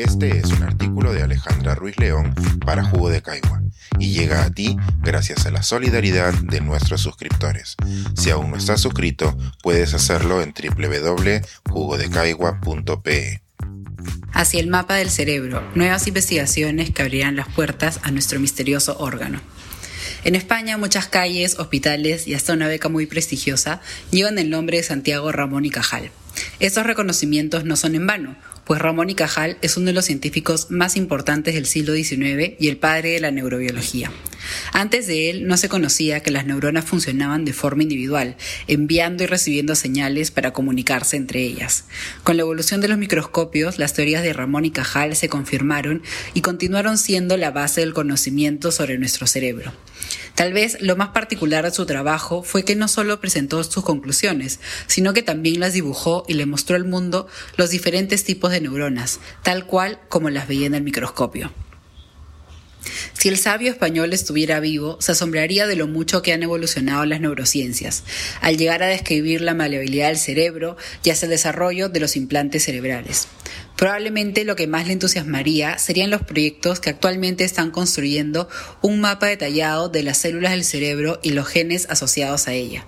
Este es un artículo de Alejandra Ruiz León para Jugo de Caigua y llega a ti gracias a la solidaridad de nuestros suscriptores. Si aún no estás suscrito, puedes hacerlo en www.jugodecaigua.pe. Hacia el mapa del cerebro, nuevas investigaciones que abrirán las puertas a nuestro misterioso órgano. En España, muchas calles, hospitales y hasta una beca muy prestigiosa llevan el nombre de Santiago Ramón y Cajal. Estos reconocimientos no son en vano, pues Ramón y Cajal es uno de los científicos más importantes del siglo XIX y el padre de la neurobiología. Antes de él no se conocía que las neuronas funcionaban de forma individual, enviando y recibiendo señales para comunicarse entre ellas. Con la evolución de los microscopios, las teorías de Ramón y Cajal se confirmaron y continuaron siendo la base del conocimiento sobre nuestro cerebro. Tal vez lo más particular de su trabajo fue que no solo presentó sus conclusiones, sino que también las dibujó y le mostró al mundo los diferentes tipos de neuronas, tal cual como las veía en el microscopio. Si el sabio español estuviera vivo, se asombraría de lo mucho que han evolucionado las neurociencias, al llegar a describir la maleabilidad del cerebro y hasta el desarrollo de los implantes cerebrales. Probablemente lo que más le entusiasmaría serían los proyectos que actualmente están construyendo un mapa detallado de las células del cerebro y los genes asociados a ella.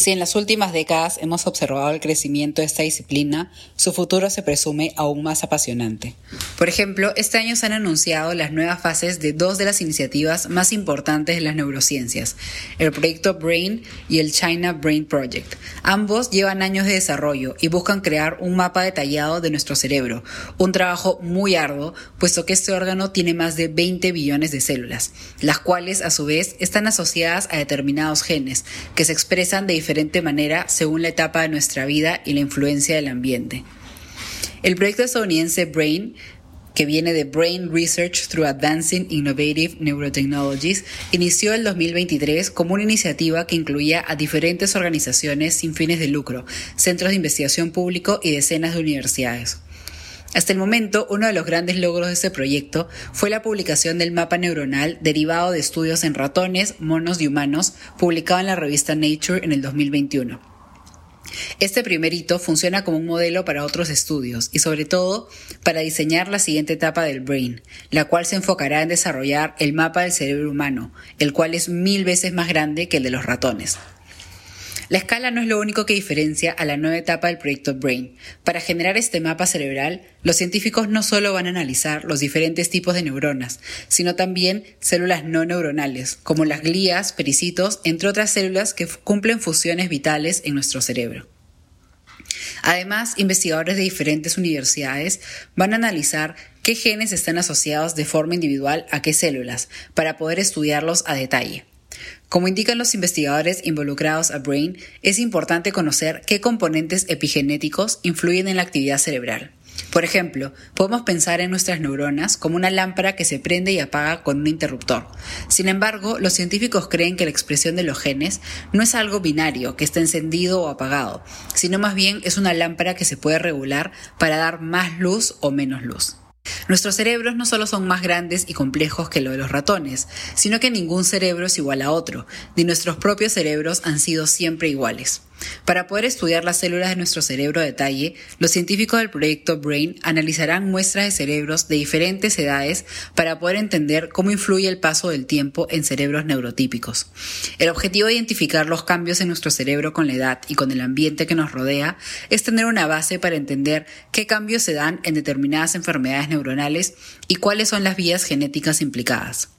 Si en las últimas décadas hemos observado el crecimiento de esta disciplina, su futuro se presume aún más apasionante. Por ejemplo, este año se han anunciado las nuevas fases de dos de las iniciativas más importantes de las neurociencias, el proyecto BRAIN y el China Brain Project. Ambos llevan años de desarrollo y buscan crear un mapa detallado de nuestro cerebro un trabajo muy arduo, puesto que este órgano tiene más de 20 billones de células, las cuales a su vez están asociadas a determinados genes, que se expresan de diferente manera según la etapa de nuestra vida y la influencia del ambiente. El proyecto estadounidense BRAIN que viene de Brain Research Through Advancing Innovative Neurotechnologies, inició el 2023 como una iniciativa que incluía a diferentes organizaciones sin fines de lucro, centros de investigación público y decenas de universidades. Hasta el momento, uno de los grandes logros de este proyecto fue la publicación del mapa neuronal derivado de estudios en ratones, monos y humanos, publicado en la revista Nature en el 2021. Este primer hito funciona como un modelo para otros estudios y sobre todo para diseñar la siguiente etapa del Brain, la cual se enfocará en desarrollar el mapa del cerebro humano, el cual es mil veces más grande que el de los ratones. La escala no es lo único que diferencia a la nueva etapa del proyecto Brain. Para generar este mapa cerebral, los científicos no solo van a analizar los diferentes tipos de neuronas, sino también células no neuronales, como las glías, pericitos, entre otras células que cumplen funciones vitales en nuestro cerebro. Además, investigadores de diferentes universidades van a analizar qué genes están asociados de forma individual a qué células, para poder estudiarlos a detalle. Como indican los investigadores involucrados a Brain, es importante conocer qué componentes epigenéticos influyen en la actividad cerebral. Por ejemplo, podemos pensar en nuestras neuronas como una lámpara que se prende y apaga con un interruptor. Sin embargo, los científicos creen que la expresión de los genes no es algo binario, que está encendido o apagado, sino más bien es una lámpara que se puede regular para dar más luz o menos luz. Nuestros cerebros no solo son más grandes y complejos que lo de los ratones, sino que ningún cerebro es igual a otro, ni nuestros propios cerebros han sido siempre iguales. Para poder estudiar las células de nuestro cerebro a detalle, los científicos del proyecto BRAIN analizarán muestras de cerebros de diferentes edades para poder entender cómo influye el paso del tiempo en cerebros neurotípicos. El objetivo de identificar los cambios en nuestro cerebro con la edad y con el ambiente que nos rodea es tener una base para entender qué cambios se dan en determinadas enfermedades neuronales y cuáles son las vías genéticas implicadas.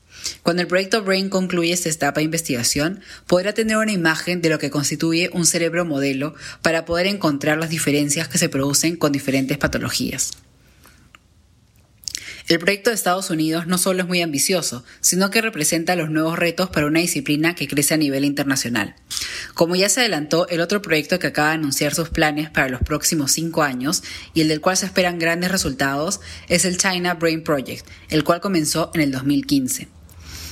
Cuando el proyecto Brain concluye esta etapa de investigación, podrá tener una imagen de lo que constituye un cerebro modelo para poder encontrar las diferencias que se producen con diferentes patologías. El proyecto de Estados Unidos no solo es muy ambicioso, sino que representa los nuevos retos para una disciplina que crece a nivel internacional. Como ya se adelantó, el otro proyecto que acaba de anunciar sus planes para los próximos cinco años y el del cual se esperan grandes resultados es el China Brain Project, el cual comenzó en el 2015.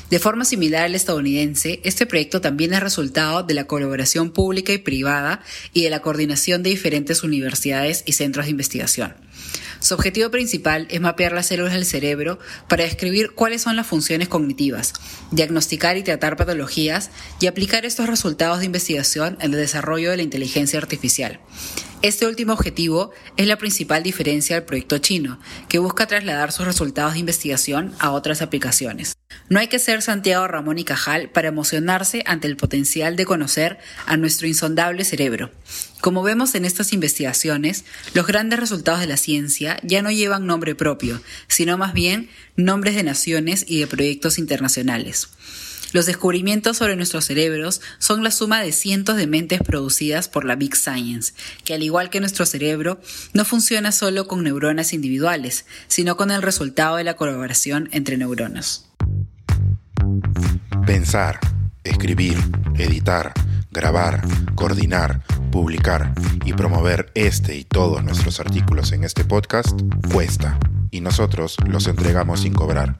De forma similar al estadounidense, este proyecto también es resultado de la colaboración pública y privada y de la coordinación de diferentes universidades y centros de investigación. Su objetivo principal es mapear las células del cerebro para describir cuáles son las funciones cognitivas, diagnosticar y tratar patologías y aplicar estos resultados de investigación en el desarrollo de la inteligencia artificial. Este último objetivo es la principal diferencia del proyecto chino, que busca trasladar sus resultados de investigación a otras aplicaciones. No hay que ser Santiago Ramón y Cajal para emocionarse ante el potencial de conocer a nuestro insondable cerebro. Como vemos en estas investigaciones, los grandes resultados de la ciencia ya no llevan nombre propio, sino más bien nombres de naciones y de proyectos internacionales. Los descubrimientos sobre nuestros cerebros son la suma de cientos de mentes producidas por la Big Science, que al igual que nuestro cerebro, no funciona solo con neuronas individuales, sino con el resultado de la colaboración entre neuronas. Pensar, escribir, editar, grabar, coordinar, publicar y promover este y todos nuestros artículos en este podcast cuesta y nosotros los entregamos sin cobrar.